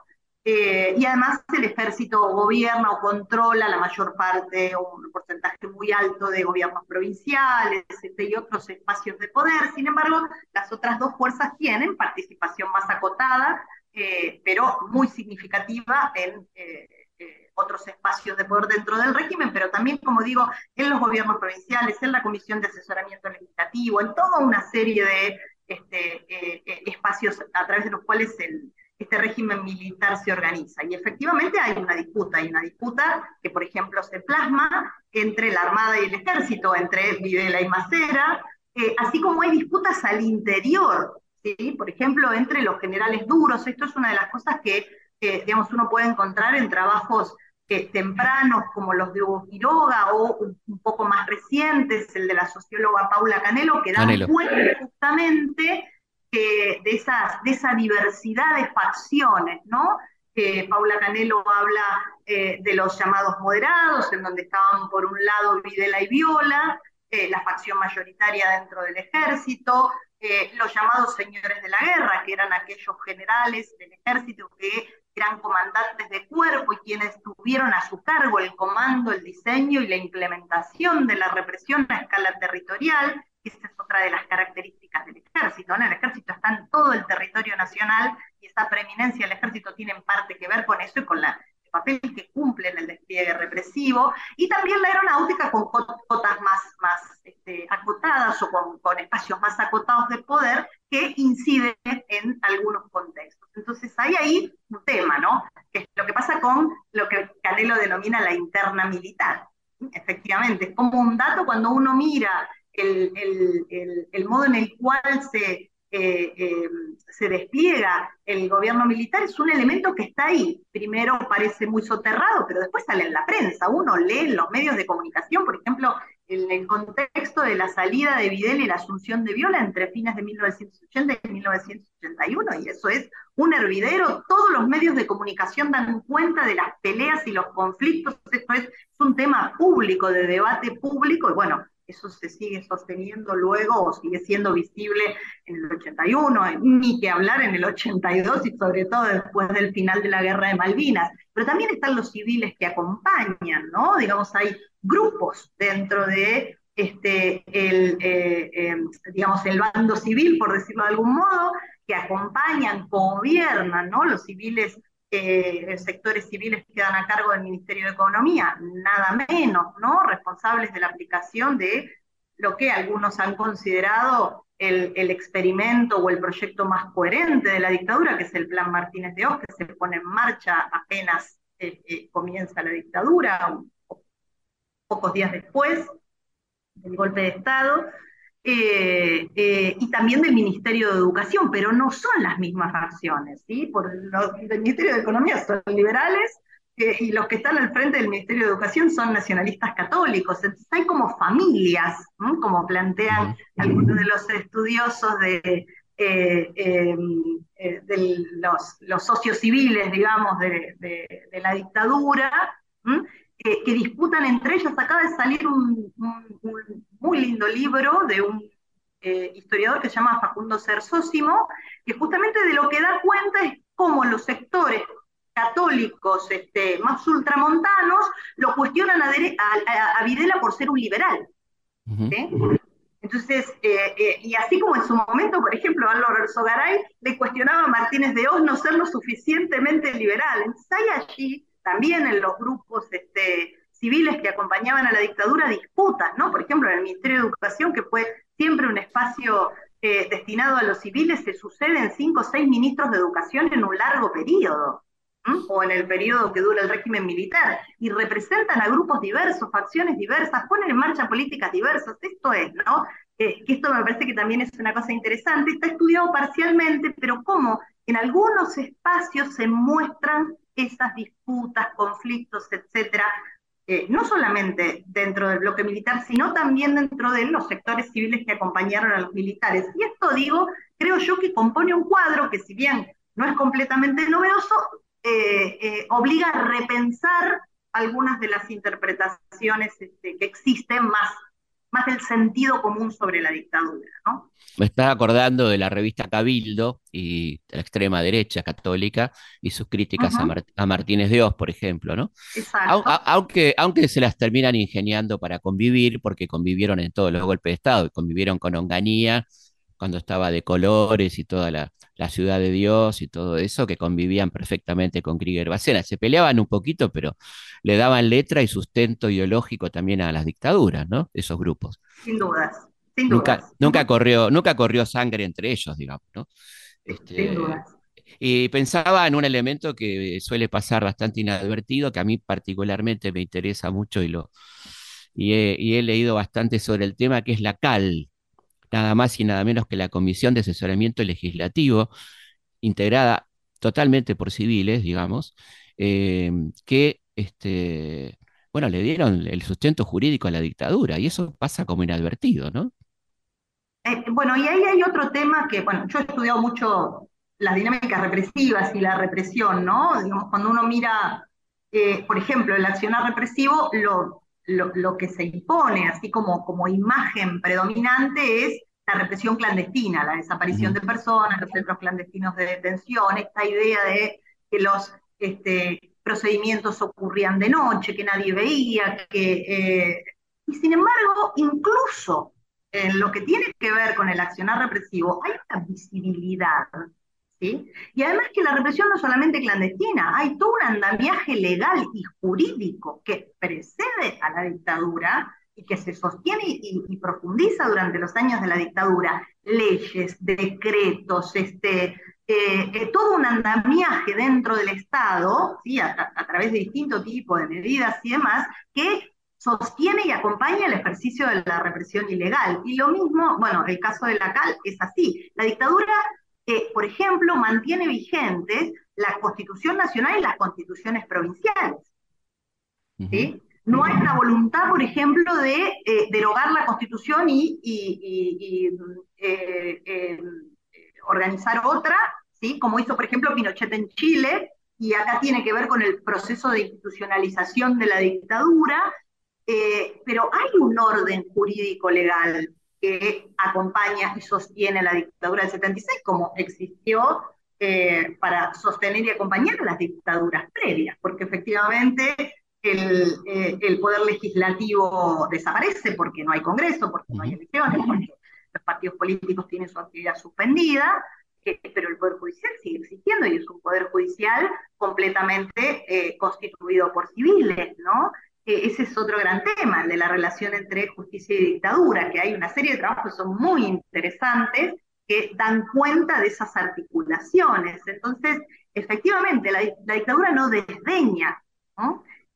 eh, y además el ejército gobierna o controla la mayor parte un porcentaje muy alto de gobiernos provinciales este, y otros espacios de poder. Sin embargo, las otras dos fuerzas tienen participación más acotada, pero muy significativa en otros espacios de poder dentro del régimen, pero también, como digo, en los gobiernos provinciales, en la Comisión de Asesoramiento Legislativo, en toda una serie de este, eh, eh, espacios a través de los cuales este régimen militar se organiza. Y efectivamente hay una disputa, hay una disputa que, por ejemplo, se plasma entre la Armada y el Ejército, entre Videla y Macera, eh, así como hay disputas al interior, ¿sí? por ejemplo, entre los generales duros. Esto es una de las cosas que, digamos, uno puede encontrar en trabajos tempranos como los de Hugo Quiroga o un, poco más recientes, el de la socióloga Paula Canelo, que dan cuenta justamente de, esas, de esa diversidad de facciones, ¿no? Paula Canelo habla eh, de los llamados moderados, en donde estaban por un lado Videla y Viola, eh, la facción mayoritaria dentro del ejército, eh, los llamados señores de la guerra, que eran aquellos generales del ejército que eran comandantes de cuerpo y quienes tuvieron a su cargo el comando, el diseño y la implementación de la represión a escala territorial, esa es otra de las características del ejército. ¿no? El ejército está en todo el territorio nacional y esa preeminencia del ejército tiene en parte que ver con eso y con el papel que cumple en el despliegue represivo. Y también la aeronáutica con cotas más, más este, acotadas o con, con espacios más acotados de poder que inciden en algunos contextos. Entonces hay ahí tema, ¿no? Que es lo que pasa con lo que Canelo denomina la interna militar. Efectivamente, es como un dato cuando uno mira el, modo en el cual se, eh, eh, se despliega el gobierno militar es un elemento que está ahí. Primero parece muy soterrado, pero después sale en la prensa. Uno lee en los medios de comunicación, por ejemplo, en el contexto de la salida de Videl y la asunción de Viola entre fines de 1980 y 1981, y eso es un hervidero. Todos los medios de comunicación dan cuenta de las peleas y los conflictos. Esto es, es un tema público, de debate público, y bueno, eso se sigue sosteniendo luego o sigue siendo visible en el 81, ni que hablar en el 82 y sobre todo después del final de la guerra de Malvinas. Pero también están los civiles que acompañan, ¿no? Digamos, hay grupos dentro de este, el, eh, em, digamos, el bando civil, por decirlo de algún modo, que acompañan, gobiernan, ¿no? Los civiles eh, sectores civiles que quedan a cargo del Ministerio de Economía, nada menos, ¿no? Responsables de la aplicación de lo que algunos han considerado el, experimento o el proyecto más coherente de la dictadura, que es el Plan Martínez de Oz, que se pone en marcha apenas eh, eh, comienza la dictadura, pocos días después del golpe de Estado, eh, eh, y también del Ministerio de Educación, pero no son las mismas acciones. ¿sí? Por los del Ministerio de Economía son liberales eh, y los que están al frente del Ministerio de Educación son nacionalistas católicos. Entonces hay como familias, como plantean algunos de los estudiosos de, los, los, socios civiles, digamos, de, la dictadura, que, disputan entre ellos. Acaba de salir un, muy lindo libro de un eh, historiador que se llama Facundo Cersósimo, que justamente de lo que da cuenta es cómo los sectores católicos este, más ultramontanos lo cuestionan a, a, Videla por ser un liberal. Entonces, eh, eh, y así como en su momento, por ejemplo, Álvaro Sogaray le cuestionaba a Martínez de Oz no ser lo suficientemente liberal. Entonces hay allí también en los grupos este, civiles que acompañaban a la dictadura disputas, ¿no? Por ejemplo, en el Ministerio de Educación, que fue siempre un espacio eh, destinado a los civiles, se suceden cinco o seis ministros de educación en un largo periodo, o en el periodo que dura el régimen militar, y representan a grupos diversos, facciones diversas, ponen en marcha políticas diversas. Esto es, ¿no? que esto me parece que también es una cosa interesante, está estudiado parcialmente, pero cómo en algunos espacios se muestran esas disputas, conflictos, etcétera, eh, no solamente dentro del bloque militar, sino también dentro de los sectores civiles que acompañaron a los militares. Y esto digo, creo yo que compone un cuadro que si bien no es completamente novedoso, eh, eh, obliga a repensar algunas de las interpretaciones este, que existen más más del sentido común sobre la dictadura. ¿no? Me estaba acordando de la revista Cabildo y de la extrema derecha católica y sus críticas a, Martínez de Oz, por ejemplo, ¿no? Exacto. aunque, aunque se las terminan ingeniando para convivir, porque convivieron en todos los golpes de Estado, y convivieron con Onganía cuando estaba de colores y toda la, ciudad de Dios y todo eso, que convivían perfectamente con Krieger Bacena. Se peleaban un poquito, pero le daban letra y sustento ideológico también a las dictaduras, ¿no? Esos grupos. Sin dudas, sin nunca, dudas. Nunca corrió, nunca corrió sangre entre ellos, digamos, ¿no? Este, sin dudas. Y pensaba en un elemento que suele pasar bastante inadvertido, que a mí particularmente me interesa mucho y, lo, y he, leído bastante sobre el tema, que es la CAL, nada más y nada menos que la Comisión de Asesoramiento Legislativo, integrada totalmente por civiles, digamos, eh, que este, bueno, le dieron el sustento jurídico a la dictadura y eso pasa como inadvertido, ¿no? Eh, bueno, y ahí hay otro tema que, bueno, yo he estudiado mucho las dinámicas represivas y la represión, ¿no? Digamos, cuando uno mira, eh, por ejemplo, el accionar represivo, lo, lo, que se impone, así como, como imagen predominante, es la represión clandestina, la desaparición de personas, los centros clandestinos de detención, esta idea de que los este, procedimientos ocurrían de noche, que nadie veía, que... Eh, y sin embargo, incluso en lo que tiene que ver con el accionar represivo, hay una visibilidad. ¿Sí? Y además que la represión no es solamente clandestina, hay todo un andamiaje legal y jurídico que precede a la dictadura y que se sostiene y, profundiza durante los años de la dictadura, leyes, decretos, este, eh, eh, todo un andamiaje dentro del Estado, ¿sí? a, través de distintos tipos de medidas y demás, que sostiene y acompaña el ejercicio de la represión ilegal. Y lo mismo, bueno, el caso de la CAL es así. La dictadura, eh, por ejemplo, mantiene vigentes la Constitución Nacional y las constituciones provinciales. ¿sí? No hay una voluntad, por ejemplo, de eh, derogar la Constitución y, eh, eh, organizar otra, ¿sí? como hizo, por ejemplo, Pinochet en Chile, y acá tiene que ver con el proceso de institucionalización de la dictadura, pero hay un orden jurídico legal que acompaña y sostiene la dictadura del 76, como existió para sostener y acompañar a las dictaduras previas, porque efectivamente eh, el, poder legislativo desaparece porque no hay Congreso, porque no hay elecciones, porque los partidos políticos tienen su actividad suspendida, eh, pero el Poder Judicial sigue existiendo y es un Poder Judicial completamente eh, constituido por civiles, ¿no? Ese es otro gran tema, el de la relación entre justicia y dictadura, que hay una serie de trabajos que son muy interesantes que dan cuenta de esas articulaciones. Entonces, efectivamente, la, la dictadura no desdeña.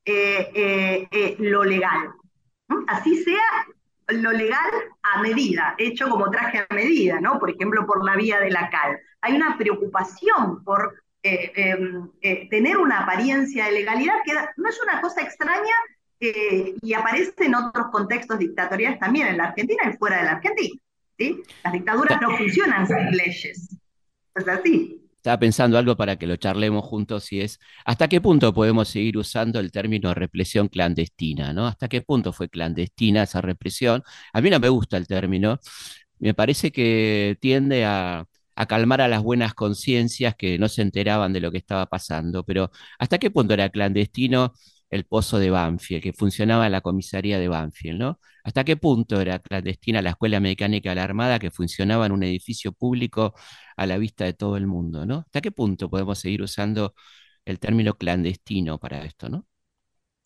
Eh, eh, eh, lo legal. Así sea lo legal a medida, hecho como traje a medida, ¿no? Por ejemplo, por la vía de la cal. Hay una preocupación por em, tener una apariencia de legalidad que no es una cosa extraña y aparece en otros contextos dictatoriales también, en la Argentina y fuera de la Argentina. ¿sí? Las dictaduras no funcionan sin leyes. Es así estaba pensando algo para que lo charlemos juntos y es, ¿hasta qué punto podemos seguir usando el término represión clandestina? ¿no? ¿Hasta qué punto fue clandestina esa represión? A mí no me gusta el término, me parece que tiende a, a calmar a las buenas conciencias que no se enteraban de lo que estaba pasando, pero ¿hasta qué punto era clandestino? El pozo de Banfield, que funcionaba en la comisaría de Banfield, ¿no? ¿Hasta qué punto era clandestina la Escuela Mecánica de la Armada que funcionaba en un edificio público a la vista de todo el mundo, ¿no? ¿Hasta qué punto podemos seguir usando el término clandestino para esto, ¿no?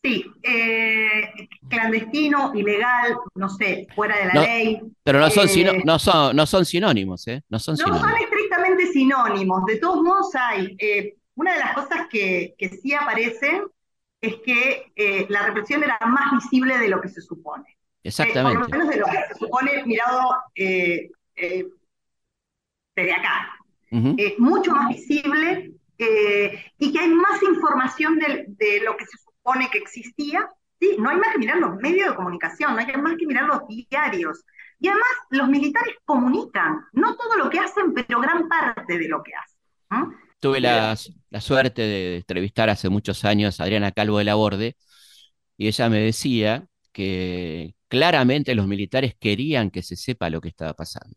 Sí, eh, clandestino, ilegal, no sé, fuera de la ley. Pero no son, eh, no son, no son sinónimos, ¿eh? No son, no son estrictamente sinónimos. De todos modos hay, eh, una de las cosas que, que sí aparecen es que eh, la represión era más visible de lo que se supone. Exactamente. por lo menos de lo que se supone mirado eh, eh, desde acá. Es mucho más visible y que hay más información de, de, lo que se supone que existía. Sí, no hay más que mirar los medios de comunicación, no hay más que mirar los diarios. Y además los militares comunican, no todo lo que hacen, pero gran parte de lo que hacen. Tuve la, suerte de entrevistar hace muchos años a Adriana Calvo de la Borde y ella me decía que claramente los militares querían que se sepa lo que estaba pasando,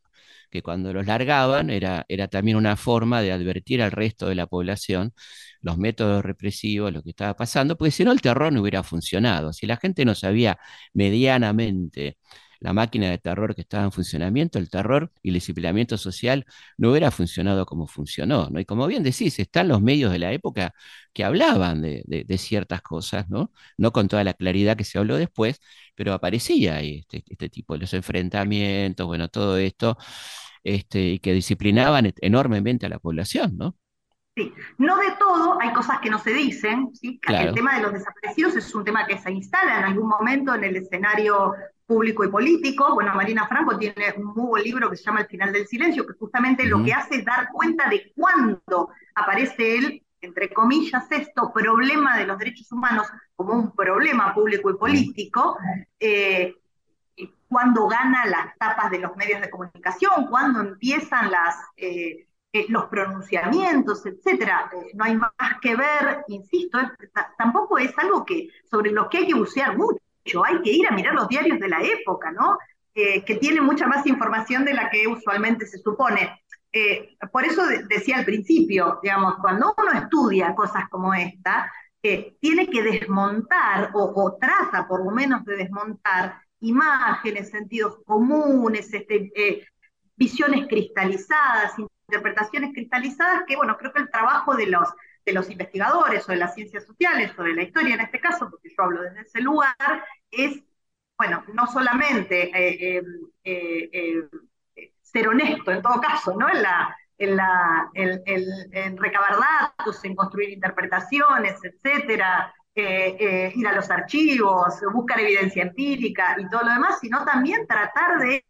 que cuando los largaban era, era también una forma de advertir al resto de la población los métodos represivos, lo que estaba pasando, porque si no el terror no hubiera funcionado. Si la gente no sabía medianamente la máquina de terror que estaba en funcionamiento, el terror y el disciplinamiento social no hubiera funcionado como funcionó, ¿no? Y como bien decís, están los medios de la época que hablaban de, ciertas cosas, ¿no? No con toda la claridad que se habló después, pero aparecía ahí este, este tipo de los enfrentamientos, bueno, todo esto, este, y que disciplinaban enormemente a la población, ¿no? Sí, no de todo, hay cosas que no se dicen, ¿sí? El tema de los desaparecidos es un tema que se instala en algún momento en el escenario público y político. Bueno, Marina Franco tiene un muy buen libro que se llama El final del silencio, que justamente lo que hace es dar cuenta de cuándo aparece el, entre comillas, esto, problema de los derechos humanos como un problema público y político, eh, cuando gana las tapas de los medios de comunicación, cuando empiezan las, eh, eh, los pronunciamientos, etcétera. no hay más que ver, insisto, tampoco es algo que, sobre lo que hay que bucear mucho hay que ir a mirar los diarios de la época, ¿no? que tienen mucha más información de la que usualmente se supone. por eso decía al principio, digamos, cuando uno estudia cosas como esta, tiene que desmontar o, o, trata por lo menos de desmontar imágenes, sentidos comunes, este, eh, visiones cristalizadas, interpretaciones cristalizadas, que bueno, creo que el trabajo de los, de los investigadores o de las ciencias sociales o de la historia en este caso, porque yo hablo desde ese lugar, es, bueno, no solamente eh, eh, ser honesto en todo caso, ¿no? En la, en, la, en, recabar datos, en construir interpretaciones, etcétera, eh, eh, ir a los archivos, buscar evidencia empírica y todo lo demás, sino también tratar de,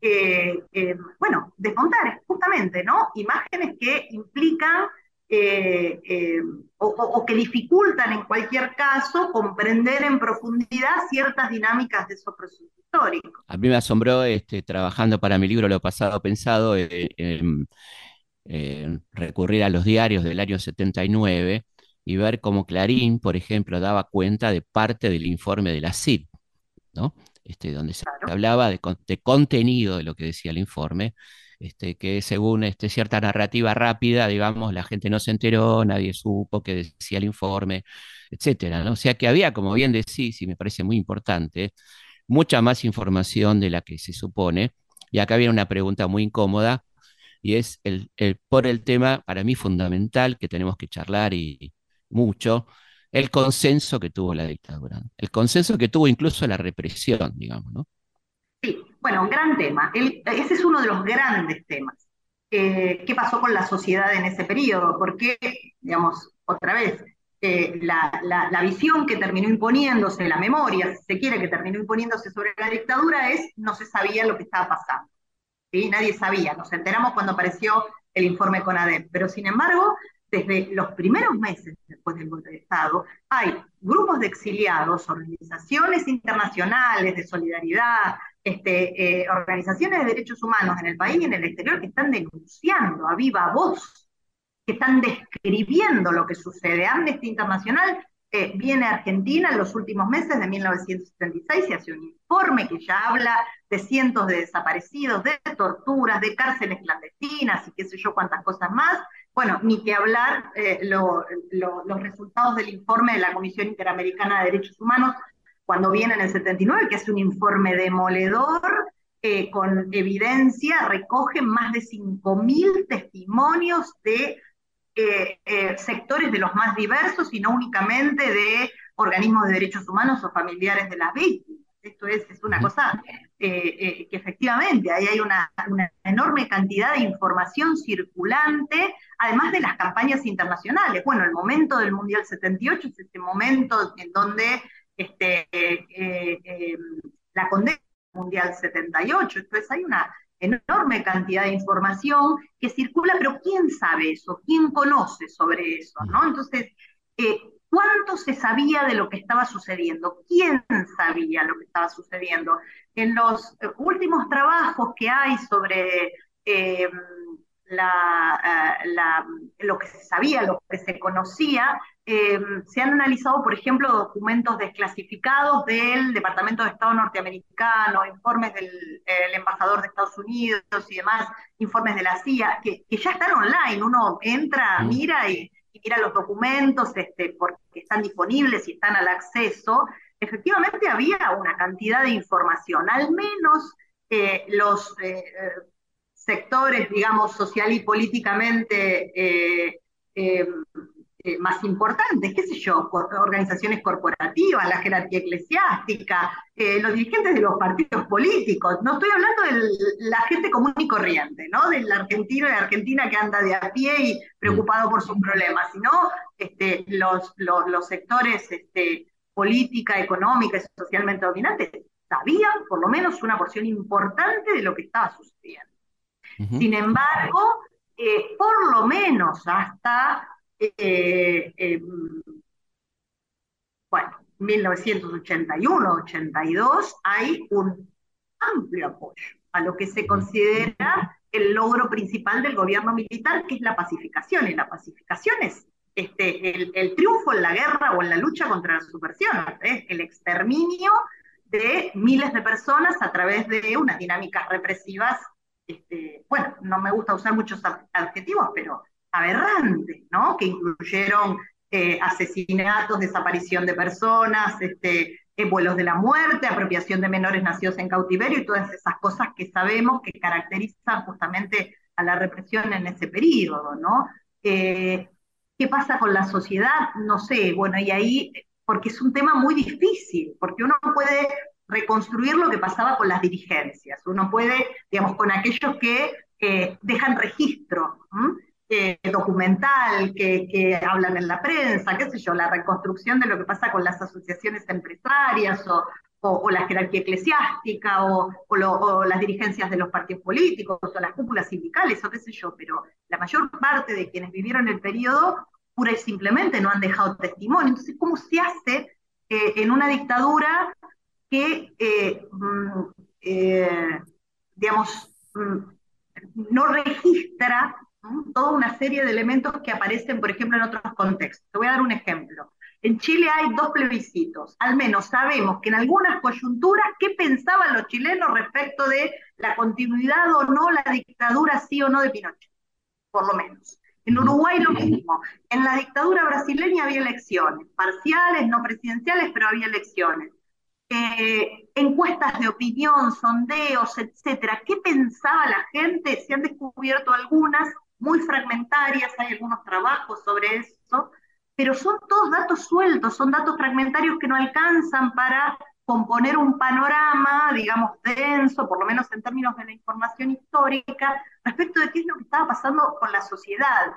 eh, bueno, desmontar justamente, ¿no? Imágenes que implican o, o, que dificultan en cualquier caso comprender en profundidad ciertas dinámicas de esos procesos históricos. A mí me asombró este, trabajando para mi libro Lo pasado pensado, recurrir a los diarios del año 79 y ver cómo Clarín, por ejemplo, daba cuenta de parte del informe de la CID, ¿no? Este, donde se hablaba de, contenido de lo que decía el informe, este, que según este, cierta narrativa rápida, digamos, la gente no se enteró, nadie supo qué decía el informe, etcétera, ¿no? O sea que había, como bien decís, y me parece muy importante, mucha más información de la que se supone, y acá viene una pregunta muy incómoda, y es el, por el tema, para mí, fundamental que tenemos que charlar y, mucho el consenso que tuvo la dictadura, el consenso que tuvo incluso la represión, digamos, ¿no? Sí, bueno, un gran tema. ese es uno de los grandes temas. Eh, ¿Qué pasó con la sociedad en ese periodo? Porque, digamos, otra vez, eh, la, visión que terminó imponiéndose, la memoria, si se quiere, que terminó imponiéndose sobre la dictadura es no se sabía lo que estaba pasando. ¿sí? Nadie sabía, nos enteramos cuando apareció el informe con ADEP, pero sin embargo desde los primeros meses después del golpe de Estado, hay grupos de exiliados, organizaciones internacionales de solidaridad, este, eh, organizaciones de derechos humanos en el país y en el exterior que están denunciando a viva voz, que están describiendo lo que sucede. Amnesty Internacional eh, viene a Argentina en los últimos meses de 1976 y hace un informe que ya habla de cientos de desaparecidos, de torturas, de cárceles clandestinas y qué sé yo cuántas cosas más, bueno, ni que hablar eh, los resultados del informe de la Comisión Interamericana de Derechos Humanos cuando viene en el 79, que es un informe demoledor, eh, con evidencia, recoge más de 5.000 testimonios de eh, sectores de los más diversos y no únicamente de organismos de derechos humanos o familiares de las víctimas. Esto es, es una cosa que efectivamente ahí hay una, una enorme cantidad de información circulante además de las campañas internacionales. Bueno, el momento del Mundial 78 es este momento en donde este, eh, eh, la condena Mundial 78, entonces hay una enorme cantidad de información que circula, pero ¿quién sabe eso? ¿Quién conoce sobre eso? ¿no? Entonces, eh, ¿cuánto se sabía de lo que estaba sucediendo? ¿Quién sabía lo que estaba sucediendo? En los últimos trabajos que hay sobre eh, la, lo que se sabía, lo que se conocía, eh, se han analizado, por ejemplo, documentos desclasificados del Departamento de Estado norteamericano, informes del embajador de Estados Unidos y demás, informes de la CIA, que, ya están online. Uno entra, mm. mira y, mira los documentos este, porque están disponibles y están al acceso. Efectivamente había una cantidad de información, al menos eh, los sectores, digamos, social y políticamente eh, eh, eh, más importantes, qué sé yo, organizaciones corporativas, la jerarquía eclesiástica, los dirigentes de los partidos políticos. No estoy hablando de la gente común y corriente, ¿no? Del argentino de Argentina que anda de a pie y preocupado por sus problemas, sino este, los, los, sectores este, política, económica y socialmente dominantes sabían por lo menos una porción importante de lo que estaba sucediendo. Sin embargo, eh, por lo menos hasta, eh, em, bueno, 1981-82 hay un amplio apoyo a lo que se considera el logro principal del gobierno militar, que es la pacificación. Y la pacificación es este, el, triunfo en la guerra o en la lucha contra la subversión, ¿eh? el exterminio de miles de personas a través de unas dinámicas represivas, este, bueno, no me gusta usar muchos adjetivos, pero aberrantes, ¿no? Que incluyeron eh, asesinatos, desaparición de personas, este, vuelos de la muerte, apropiación de menores nacidos en cautiverio y todas esas cosas que sabemos que caracterizan justamente a la represión en ese periodo, ¿no? Eh, ¿Qué pasa con la sociedad? No sé, bueno, y ahí, porque es un tema muy difícil, porque uno puede reconstruir lo que pasaba con las dirigencias, uno puede, digamos, con aquellos que dejan registro documental, que, hablan en la prensa, qué sé yo, la reconstrucción de lo que pasa con las asociaciones empresarias o, la jerarquía eclesiástica o, o, las dirigencias de los partidos políticos o las cúpulas sindicales o qué sé yo, pero la mayor parte de quienes vivieron el periodo pura y simplemente no han dejado testimonio. Entonces, ¿cómo se hace eh, en una dictadura que, eh, mm, eh, digamos, mm, no registra toda una serie de elementos que aparecen, por ejemplo, en otros contextos? Te voy a dar un ejemplo. En Chile hay dos plebiscitos. Al menos sabemos que en algunas coyunturas, ¿qué pensaban los chilenos respecto de la continuidad o no, la dictadura sí o no de Pinochet? Por lo menos. En Uruguay lo mismo. En la dictadura brasileña había elecciones, parciales, no presidenciales, pero había elecciones. Eh, encuestas de opinión, sondeos, etcétera. ¿Qué pensaba la gente? Se han descubierto algunas muy fragmentarias, hay algunos trabajos sobre eso pero son todos datos sueltos, son datos fragmentarios que no alcanzan para componer un panorama, digamos, denso, por lo menos en términos de la información histórica, respecto de qué es lo que estaba pasando con la sociedad.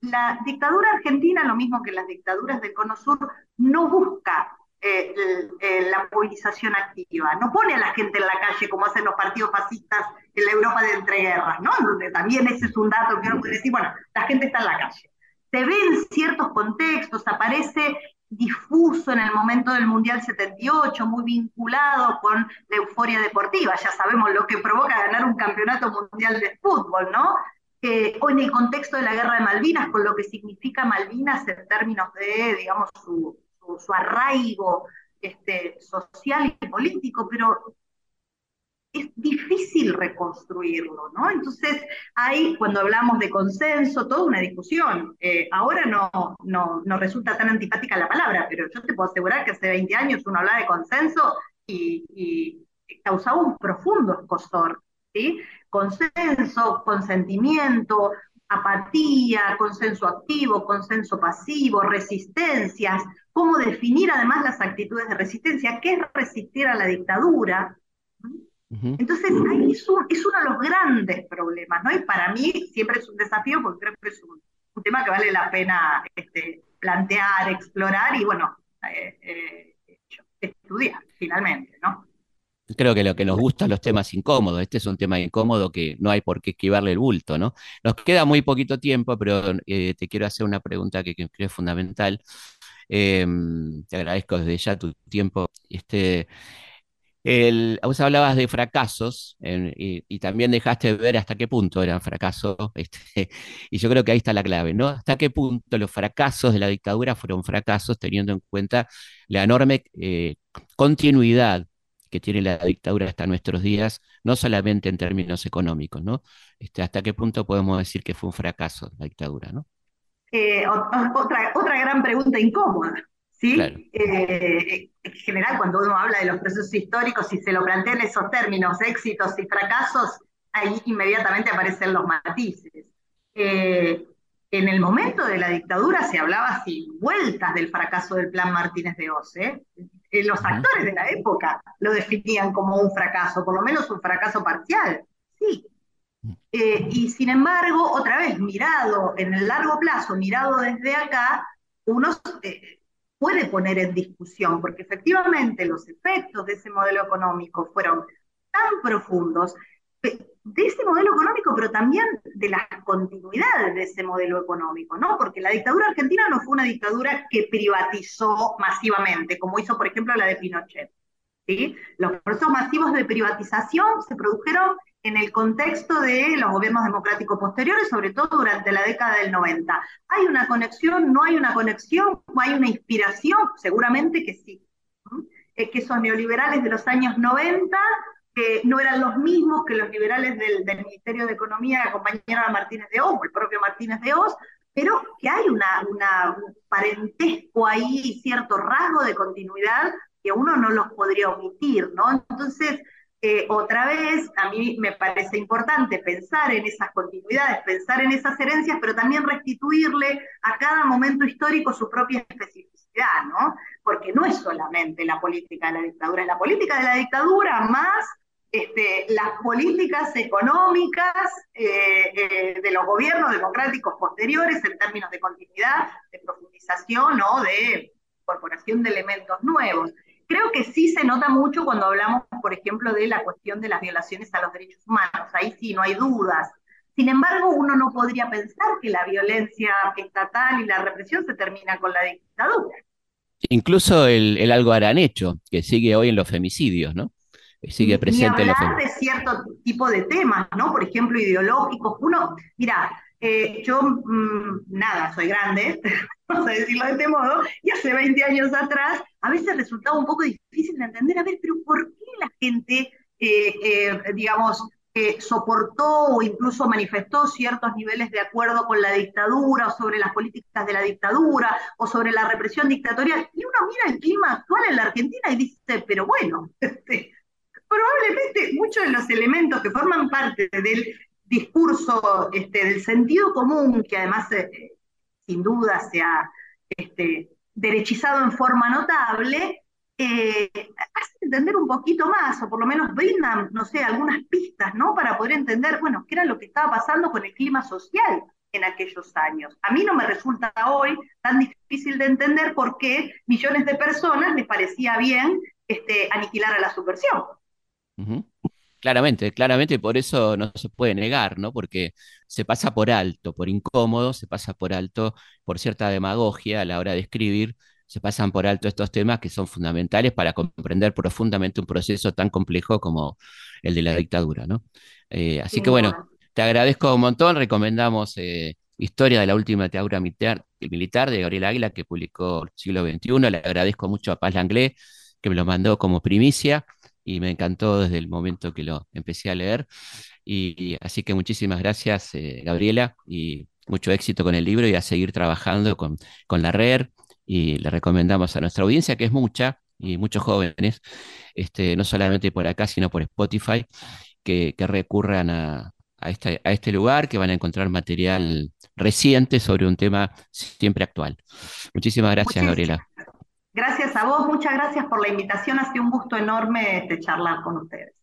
la dictadura argentina, lo mismo que las dictaduras del Cono Sur, no busca eh, la movilización activa, no pone a la gente en la calle como hacen los partidos fascistas en la Europa de entreguerras, ¿no? Donde también ese es un dato que uno puede decir, bueno, la gente está en la calle se ve en ciertos contextos, aparece difuso en el momento del Mundial 78, muy vinculado con la euforia deportiva. Ya sabemos lo que provoca ganar un campeonato mundial de fútbol, ¿no? o en el contexto de la guerra de Malvinas, con lo que significa Malvinas en términos de, digamos, su, su, arraigo este, social y político, pero es difícil reconstruirlo, ¿no? Entonces, hay, cuando hablamos de consenso, toda una discusión. Eh, ahora no, no, no, resulta tan antipática la palabra, pero yo te puedo asegurar que hace 20 años uno hablaba de consenso y, y causaba un profundo escosor, ¿sí? Consenso, consentimiento, apatía, consenso activo, consenso pasivo, resistencias, cómo definir además las actitudes de resistencia, qué es resistir a la dictadura, entonces, ahí es, uno de los grandes problemas, ¿no? Y para mí siempre es un desafío porque creo que es un, tema que vale la pena este, plantear, explorar y, bueno, eh, eh, estudiar finalmente, ¿no? Creo que lo que nos gusta los temas incómodos. Este es un tema incómodo que no hay por qué esquivarle el bulto, ¿no? Nos queda muy poquito tiempo, pero eh, te quiero hacer una pregunta que, creo es fundamental. Em, te agradezco desde ya tu tiempo. Este, el, vos hablabas de fracasos y, también dejaste de ver hasta qué punto eran fracasos, este, y yo creo que ahí está la clave, ¿no? Hasta qué punto los fracasos de la dictadura fueron fracasos teniendo en cuenta la enorme eh, continuidad que tiene la dictadura hasta nuestros días, no solamente en términos económicos, ¿no? Este, hasta qué punto podemos decir que fue un fracaso la dictadura, ¿no? Eh, otra, otra gran pregunta incómoda. ¿sí? Eh, en general, cuando uno habla de los procesos históricos y se lo plantea en esos términos, éxitos y fracasos, ahí inmediatamente aparecen los matices. Eh, en el momento de la dictadura se hablaba sin vueltas del fracaso del plan Martínez de Oce. Eh, los actores de la época lo definían como un fracaso, por lo menos un fracaso parcial. Sí. Mm. y sin embargo, otra vez, mirado en el largo plazo, mirado desde acá, uno puede poner en discusión, porque efectivamente los efectos de ese modelo económico fueron tan profundos, de ese modelo económico, pero también de las continuidades de ese modelo económico, ¿no? Porque la dictadura argentina no fue una dictadura que privatizó masivamente, como hizo, por ejemplo, la de Pinochet. ¿sí? Los procesos masivos de privatización se produjeron en el contexto de los gobiernos democráticos posteriores, sobre todo durante la década del 90. ¿Hay una conexión? ¿No hay una conexión? ¿Hay una inspiración? Seguramente que sí. Es que esos neoliberales de los años 90 que no eran los mismos que los liberales del, Ministerio de Economía que acompañaron a Martínez de Oz, el propio Martínez de Oz, pero que hay una, un parentesco ahí, cierto rasgo de continuidad que uno no los podría omitir, ¿no? Entonces, eh, otra vez, a mí me parece importante pensar en esas continuidades, pensar en esas herencias, pero también restituirle a cada momento histórico su propia especificidad, ¿no? Porque no es solamente la política de la dictadura, es la política de la dictadura más este, las políticas económicas eh, eh, de los gobiernos democráticos posteriores en términos de continuidad, de profundización o de incorporación de elementos nuevos. Creo que sí se nota mucho cuando hablamos, por ejemplo, de la cuestión de las violaciones a los derechos humanos. Ahí sí, no hay dudas. Sin embargo, uno no podría pensar que la violencia estatal y la represión se termina con la dictadura. Incluso el, el algo harán hecho, que sigue hoy en los femicidios, ¿no? Sigue presente. Ni hablar de cierto tipo de temas, ¿no? Por ejemplo, ideológicos. Uno, mira, eh, yo, mm, nada, soy grande, vamos a decirlo de este modo, y hace 20 años atrás, a veces resultaba un poco difícil de entender, a ver, pero ¿por qué la gente, eh, eh, digamos, soportó o incluso manifestó ciertos niveles de acuerdo con la dictadura o sobre las políticas de la dictadura o sobre la represión dictatorial? Y uno mira el clima actual en la Argentina y dice, pero bueno, este, probablemente muchos de los elementos que forman parte del discurso, este, del sentido común, que además eh, sin duda se ha este, derechizado en forma notable, eh, hace entender un poquito más, o por lo menos brindan, no sé, algunas pistas, ¿no? Para poder entender, bueno, qué era lo que estaba pasando con el clima social en aquellos años. A mí no me resulta hoy tan difícil de entender por qué millones de personas les parecía bien este, aniquilar a la subversión. Claramente, claramente, por eso no se puede negar, ¿no? Porque se pasa por alto, por incómodo, se pasa por alto por cierta demagogia a la hora de escribir, se pasan por alto estos temas que son fundamentales para comprender profundamente un proceso tan complejo como el de la dictadura, ¿no? Eh, así que bueno, te agradezco un montón, recomendamos eh, Historia de la última dictadura militar, militar de Gabriel Águila, que publicó el siglo XXI, le agradezco mucho a Paz Langlais, que me lo mandó como primicia y me encantó desde el momento que lo empecé a leer. Y, así que muchísimas gracias, eh, Gabriela, y mucho éxito con el libro y a seguir trabajando con, con la red. Y le recomendamos a nuestra audiencia, que es mucha, y muchos jóvenes, este, no solamente por acá, sino por Spotify, que, recurran a, a, a este lugar, que van a encontrar material reciente sobre un tema siempre actual. Muchísimas gracias, Gabriela. Gracias a vos, muchas gracias por la invitación, ha sido un gusto enorme este, charlar con ustedes.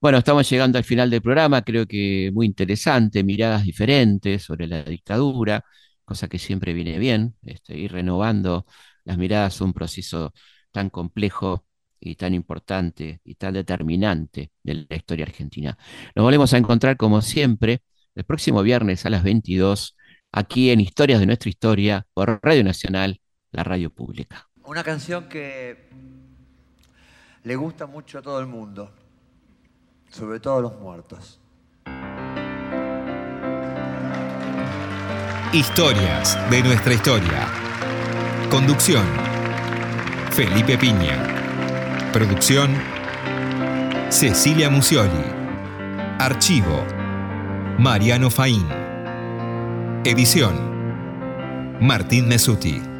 Bueno, estamos llegando al final del programa, creo que muy interesante, miradas diferentes sobre la dictadura, cosa que siempre viene bien, este, ir renovando las miradas, un proceso tan complejo y tan importante y tan determinante de la historia argentina. Nos volvemos a encontrar como siempre el próximo viernes a las 22 aquí en Historias de nuestra historia por Radio Nacional, la radio pública. Una canción que le gusta mucho a todo el mundo, sobre todo a los muertos. Historias de nuestra historia. Conducción. Felipe Piña. Producción. Cecilia Musioli. Archivo. Mariano Faín. Edición. Martín Mesuti.